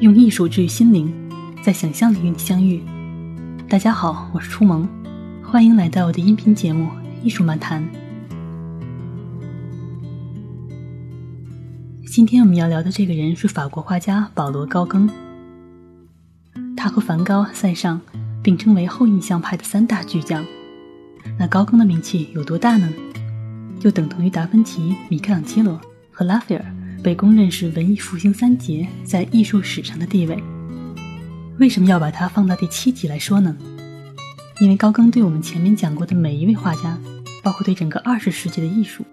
用艺术治愈心灵，在想象里与你相遇。大家好，我是初萌，欢迎来到我的音频节目《艺术漫谈》。今天我们要聊的这个人是法国画家保罗·高更，他和梵高、塞尚并称为后印象派的三大巨匠。那高更的名气有多大呢？就等同于达芬奇、米开朗基罗和拉斐尔被公认是文艺复兴三杰在艺术史上的地位。为什么要把它放到第七集来说呢？因为高更对我们前面讲过的每一位画家，包括对整个二十世纪的艺术，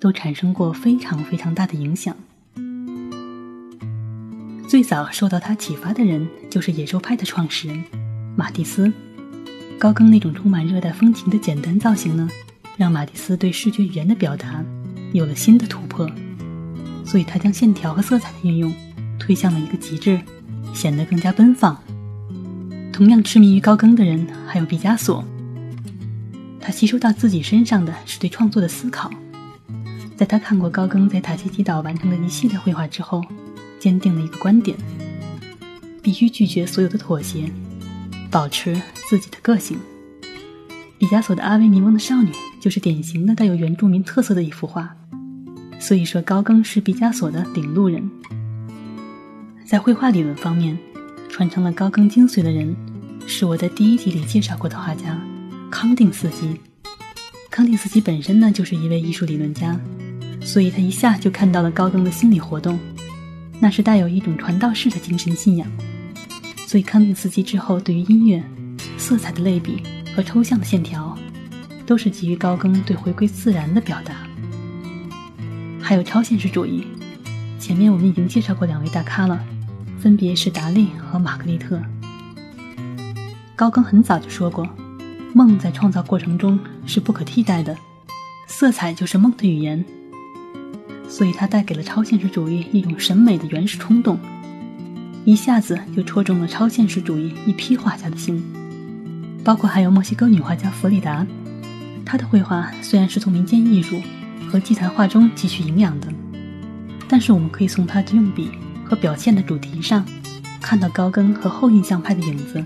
都产生过非常非常大的影响。最早受到他启发的人就是野兽派的创始人马蒂斯。高更那种充满热带风情的简单造型呢，让马蒂斯对视觉语言的表达有了新的突破，所以他将线条和色彩的运用推向了一个极致，显得更加奔放。同样痴迷于高更的人还有毕加索，他吸收到自己身上的是对创作的思考。在他看过高更在塔希提岛完成的一系列绘画之后，坚定了一个观点：必须拒绝所有的妥协，保持自己的个性。毕加索的《阿维尼翁的少女》就是典型的带有原住民特色的一幅画，所以说高更是毕加索的领路人。在绘画理论方面，传承了高更精髓的人。是我在第一集里介绍过的画家康定斯基。康定斯基本身呢就是一位艺术理论家，所以他一下就看到了高更的心理活动，那是带有一种传道式的精神信仰。所以康定斯基之后对于音乐、色彩的类比和抽象的线条，都是基于高更对回归自然的表达。还有超现实主义，前面我们已经介绍过两位大咖了，分别是达利和玛格丽特。高更很早就说过，梦在创造过程中是不可替代的，色彩就是梦的语言。所以，他带给了超现实主义一种审美的原始冲动，一下子就戳中了超现实主义一批画家的心，包括还有墨西哥女画家弗里达。她的绘画虽然是从民间艺术和祭坛画中汲取营养的，但是我们可以从他的用笔和表现的主题上，看到高更和后印象派的影子。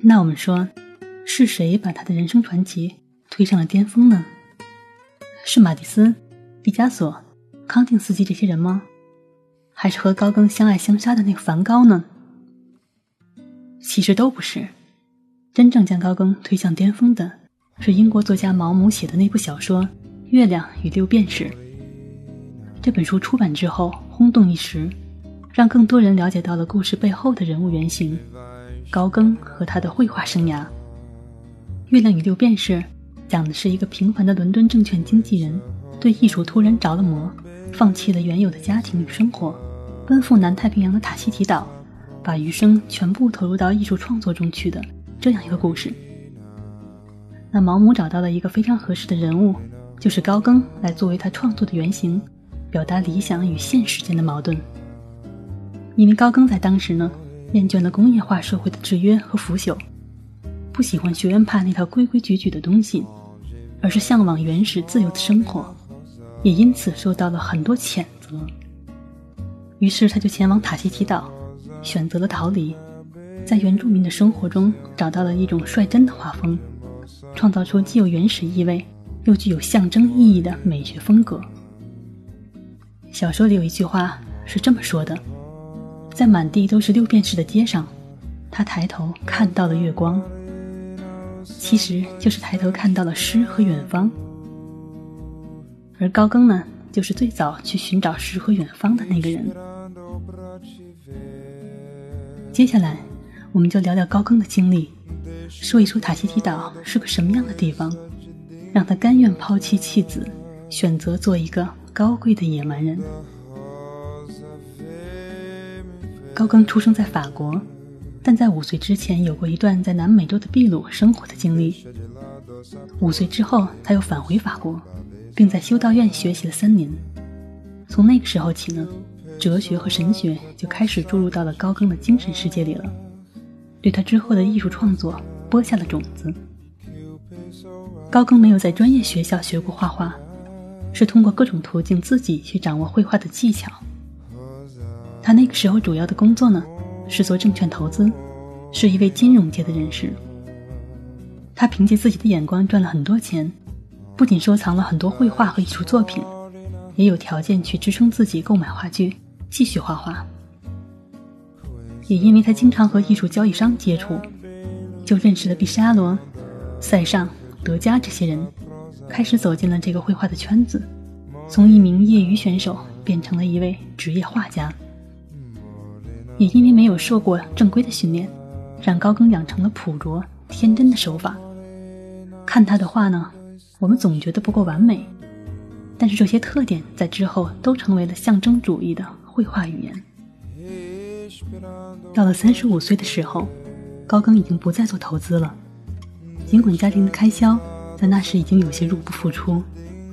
那我们说，是谁把他的人生传奇推上了巅峰呢？是马蒂斯、毕加索、康定斯基这些人吗？还是和高更相爱相杀的那个梵高呢？其实都不是。真正将高更推向巅峰的，是英国作家毛姆写的那部小说《月亮与六便士》。这本书出版之后轰动一时，让更多人了解到了故事背后的人物原型。高更和他的绘画生涯，《月亮与六便士》讲的是一个平凡的伦敦证券经纪人，对艺术突然着了魔，放弃了原有的家庭与生活，奔赴南太平洋的塔希提岛，把余生全部投入到艺术创作中去的这样一个故事。那毛姆找到了一个非常合适的人物，就是高更，来作为他创作的原型，表达理想与现实间的矛盾。因为高更在当时呢。厌倦了工业化社会的制约和腐朽，不喜欢学院派那套规规矩矩的东西，而是向往原始自由的生活，也因此受到了很多谴责。于是他就前往塔希提岛，选择了逃离，在原住民的生活中找到了一种率真的画风，创造出既有原始意味又具有象征意义的美学风格。小说里有一句话是这么说的。在满地都是六便士的街上，他抬头看到了月光，其实就是抬头看到了诗和远方。而高更呢，就是最早去寻找诗和远方的那个人。接下来，我们就聊聊高更的经历，说一说塔希提岛是个什么样的地方，让他甘愿抛弃妻子，选择做一个高贵的野蛮人。高更出生在法国，但在五岁之前有过一段在南美洲的秘鲁生活的经历。五岁之后，他又返回法国，并在修道院学习了三年。从那个时候起呢，哲学和神学就开始注入到了高更的精神世界里了，对他之后的艺术创作播下了种子。高更没有在专业学校学过画画，是通过各种途径自己去掌握绘画的技巧。他那个时候主要的工作呢，是做证券投资，是一位金融界的人士。他凭借自己的眼光赚了很多钱，不仅收藏了很多绘画和艺术作品，也有条件去支撑自己购买画具，继续画画。也因为他经常和艺术交易商接触，就认识了毕沙罗、塞尚、德加这些人，开始走进了这个绘画的圈子，从一名业余选手变成了一位职业画家。也因为没有受过正规的训练，让高更养成了朴拙天真的手法。看他的画呢，我们总觉得不够完美，但是这些特点在之后都成为了象征主义的绘画语言。到了三十五岁的时候，高更已经不再做投资了。尽管家庭的开销在那时已经有些入不敷出，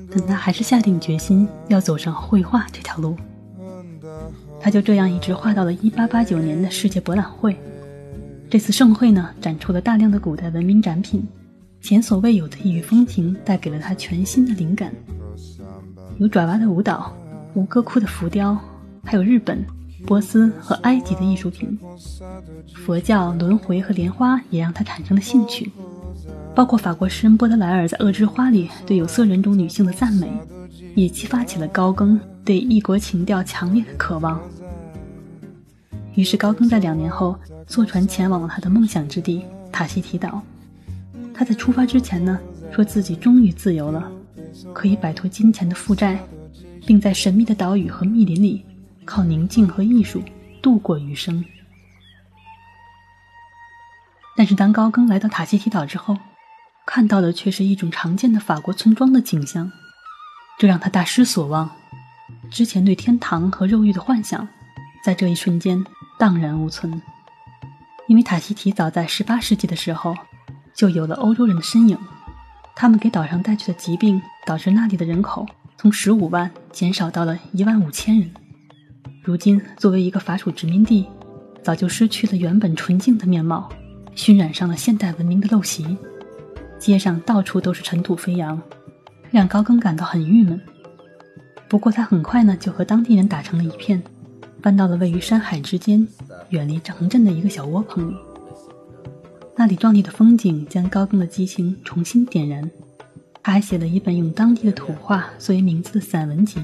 但他还是下定决心要走上绘画这条路。他就这样一直画到了1889年的世界博览会。这次盛会呢，展出了大量的古代文明展品，前所未有的异域风情带给了他全新的灵感。有爪哇的舞蹈、吴哥窟的浮雕，还有日本、波斯和埃及的艺术品。佛教、轮回和莲花也让他产生了兴趣，包括法国诗人波德莱尔在《恶之花》里对有色人种女性的赞美，也激发起了高更。对异国情调强烈的渴望，于是高更在两年后坐船前往了他的梦想之地塔希提岛。他在出发之前呢，说自己终于自由了，可以摆脱金钱的负债，并在神秘的岛屿和密林里靠宁静和艺术度过余生。但是当高更来到塔希提岛之后，看到的却是一种常见的法国村庄的景象，这让他大失所望。之前对天堂和肉欲的幻想，在这一瞬间荡然无存。因为塔希提早在18世纪的时候，就有了欧洲人的身影，他们给岛上带去的疾病，导致那里的人口从15万减少到了1万五千人。如今，作为一个法属殖民地，早就失去了原本纯净的面貌，熏染上了现代文明的陋习，街上到处都是尘土飞扬，让高更感到很郁闷。不过他很快呢，就和当地人打成了一片，搬到了位于山海之间、远离城镇的一个小窝棚里。那里壮丽的风景将高更的激情重新点燃。他还写了一本用当地的土话作为名字的散文集《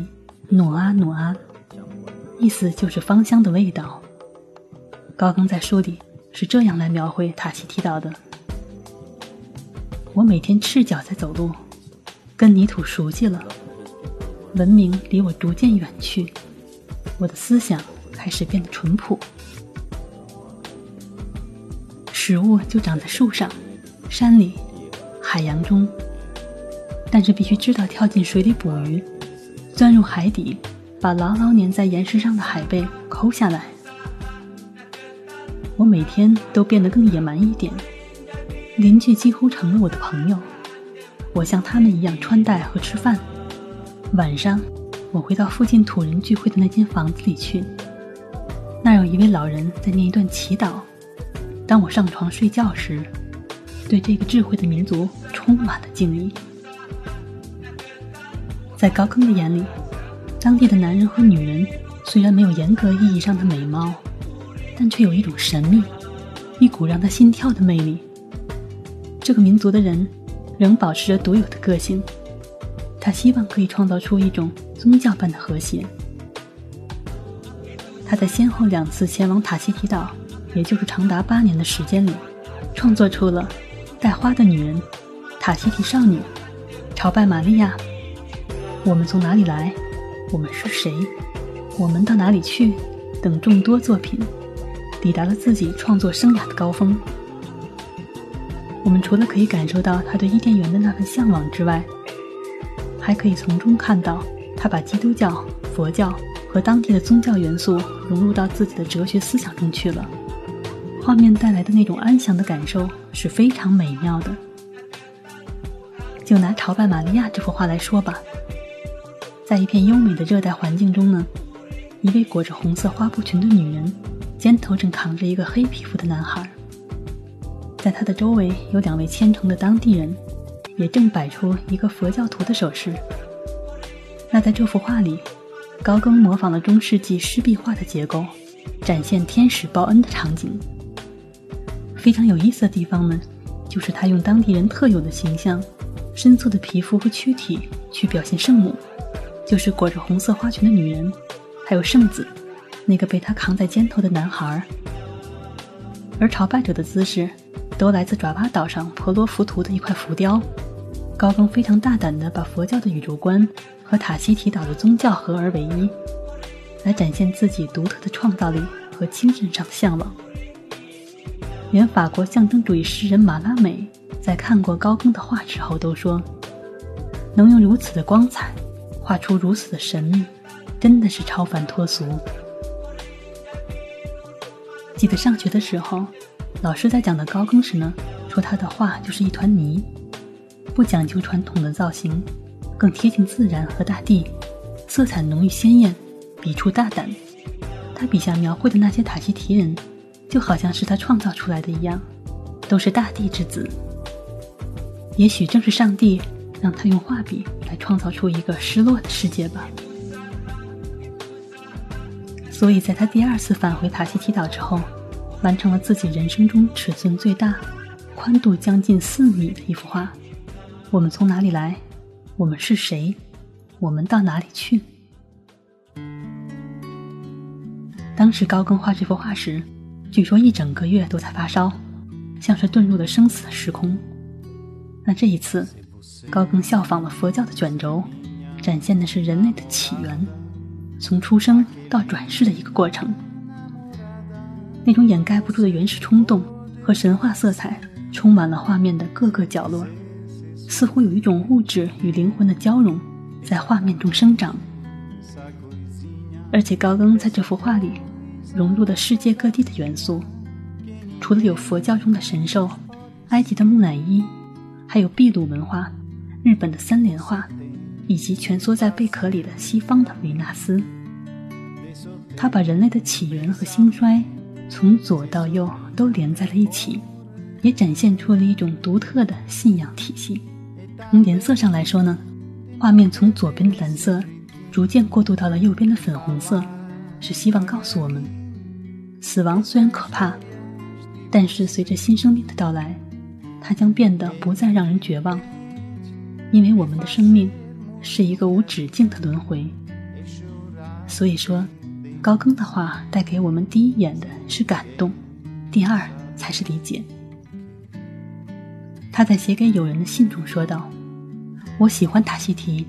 努阿努阿》，意思就是芳香的味道。高更在书里是这样来描绘塔希提岛的：我每天赤脚在走路，跟泥土熟悉了。文明离我逐渐远去，我的思想开始变得淳朴。食物就长在树上、山里、海洋中，但是必须知道跳进水里捕鱼，钻入海底，把牢牢粘在岩石上的海贝抠下来。我每天都变得更野蛮一点，邻居几乎成了我的朋友，我像他们一样穿戴和吃饭。晚上，我回到附近土人聚会的那间房子里去。那有一位老人在念一段祈祷。当我上床睡觉时，对这个智慧的民族充满了敬意。在高更的眼里，当地的男人和女人虽然没有严格意义上的美貌，但却有一种神秘，一股让他心跳的魅力。这个民族的人仍保持着独有的个性。他希望可以创造出一种宗教般的和谐。他在先后两次前往塔希提岛，也就是长达八年的时间里，创作出了《带花的女人》《塔希提少女》《朝拜玛利亚》《我们从哪里来》《我们是谁》《我们到哪里去》等众多作品，抵达了自己创作生涯的高峰。我们除了可以感受到他对伊甸园的那份向往之外，还可以从中看到，他把基督教、佛教和当地的宗教元素融入到自己的哲学思想中去了。画面带来的那种安详的感受是非常美妙的。就拿《朝拜玛利亚》这幅画来说吧，在一片优美的热带环境中呢，一位裹着红色花布裙的女人，肩头正扛着一个黑皮肤的男孩，在她的周围有两位虔诚的当地人。也正摆出一个佛教徒的手势。那在这幅画里，高更模仿了中世纪湿壁画的结构，展现天使报恩的场景。非常有意思的地方呢，就是他用当地人特有的形象，深色的皮肤和躯体去表现圣母，就是裹着红色花裙的女人，还有圣子，那个被他扛在肩头的男孩。而朝拜者的姿势，都来自爪哇岛上婆罗浮屠的一块浮雕。高更非常大胆地把佛教的宇宙观和塔希提岛的宗教合而为一，来展现自己独特的创造力和精神上的向往。连法国象征主义诗人马拉美在看过高更的画之后都说：“能用如此的光彩画出如此的神秘，真的是超凡脱俗。”记得上学的时候，老师在讲的高更时呢，说他的画就是一团泥。不讲究传统的造型，更贴近自然和大地，色彩浓郁鲜艳，笔触大胆。他笔下描绘的那些塔希提人，就好像是他创造出来的一样，都是大地之子。也许正是上帝让他用画笔来创造出一个失落的世界吧。所以，在他第二次返回塔希提岛之后，完成了自己人生中尺寸最大、宽度将近四米的一幅画。我们从哪里来？我们是谁？我们到哪里去？当时高更画这幅画时，据说一整个月都在发烧，像是遁入了生死的时空。那这一次，高更效仿了佛教的卷轴，展现的是人类的起源，从出生到转世的一个过程。那种掩盖不住的原始冲动和神话色彩，充满了画面的各个角落。似乎有一种物质与灵魂的交融，在画面中生长。而且高更在这幅画里融入了世界各地的元素，除了有佛教中的神兽、埃及的木乃伊，还有秘鲁文化、日本的三联画，以及蜷缩在贝壳里的西方的维纳斯。他把人类的起源和兴衰，从左到右都连在了一起，也展现出了一种独特的信仰体系。从颜色上来说呢，画面从左边的蓝色逐渐过渡到了右边的粉红色，是希望告诉我们，死亡虽然可怕，但是随着新生命的到来，它将变得不再让人绝望，因为我们的生命是一个无止境的轮回。所以说，高更的话带给我们第一眼的是感动，第二才是理解。他在写给友人的信中说道：“我喜欢塔希提，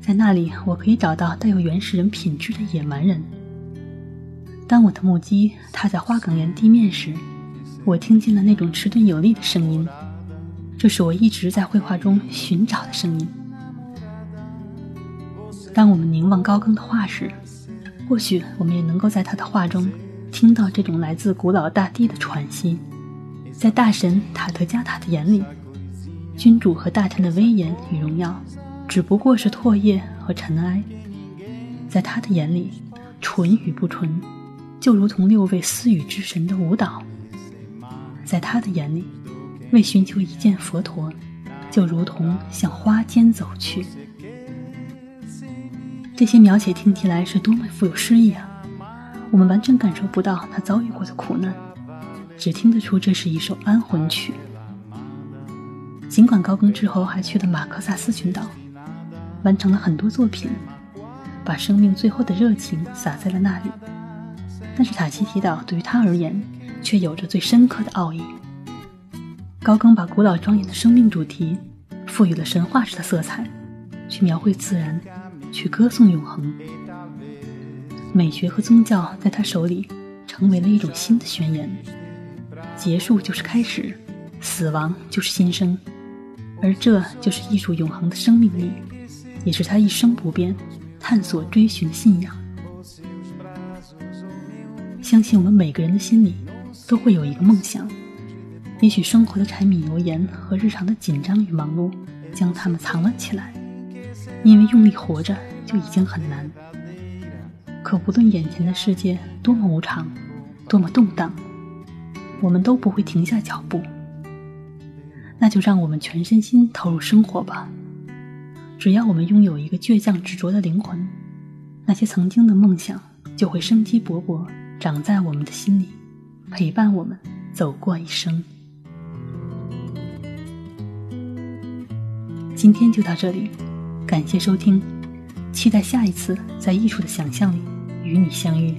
在那里我可以找到带有原始人品质的野蛮人。当我的目击踏在花岗岩地面时，我听见了那种迟钝有力的声音，这是我一直在绘画中寻找的声音。当我们凝望高更的画时，或许我们也能够在他的画中听到这种来自古老大地的喘息。”在大神塔特加塔的眼里，君主和大臣的威严与荣耀，只不过是唾液和尘埃；在他的眼里，纯与不纯，就如同六位私语之神的舞蹈；在他的眼里，为寻求一见佛陀，就如同向花间走去。这些描写听起来是多么富有诗意啊！我们完全感受不到他遭遇过的苦难。只听得出这是一首安魂曲。尽管高更之后还去了马克萨斯群岛，完成了很多作品，把生命最后的热情洒在了那里，但是塔希提岛对于他而言却有着最深刻的奥义。高更把古老庄严的生命主题赋予了神话式的色彩，去描绘自然，去歌颂永恒。美学和宗教在他手里成为了一种新的宣言。结束就是开始，死亡就是新生，而这就是艺术永恒的生命力，也是他一生不变、探索追寻的信仰。相信我们每个人的心里都会有一个梦想，也许生活的柴米油盐和日常的紧张与忙碌将它们藏了起来，因为用力活着就已经很难。可无论眼前的世界多么无常，多么动荡。我们都不会停下脚步，那就让我们全身心投入生活吧。只要我们拥有一个倔强执着的灵魂，那些曾经的梦想就会生机勃勃，长在我们的心里，陪伴我们走过一生。今天就到这里，感谢收听，期待下一次在艺术的想象里与你相遇。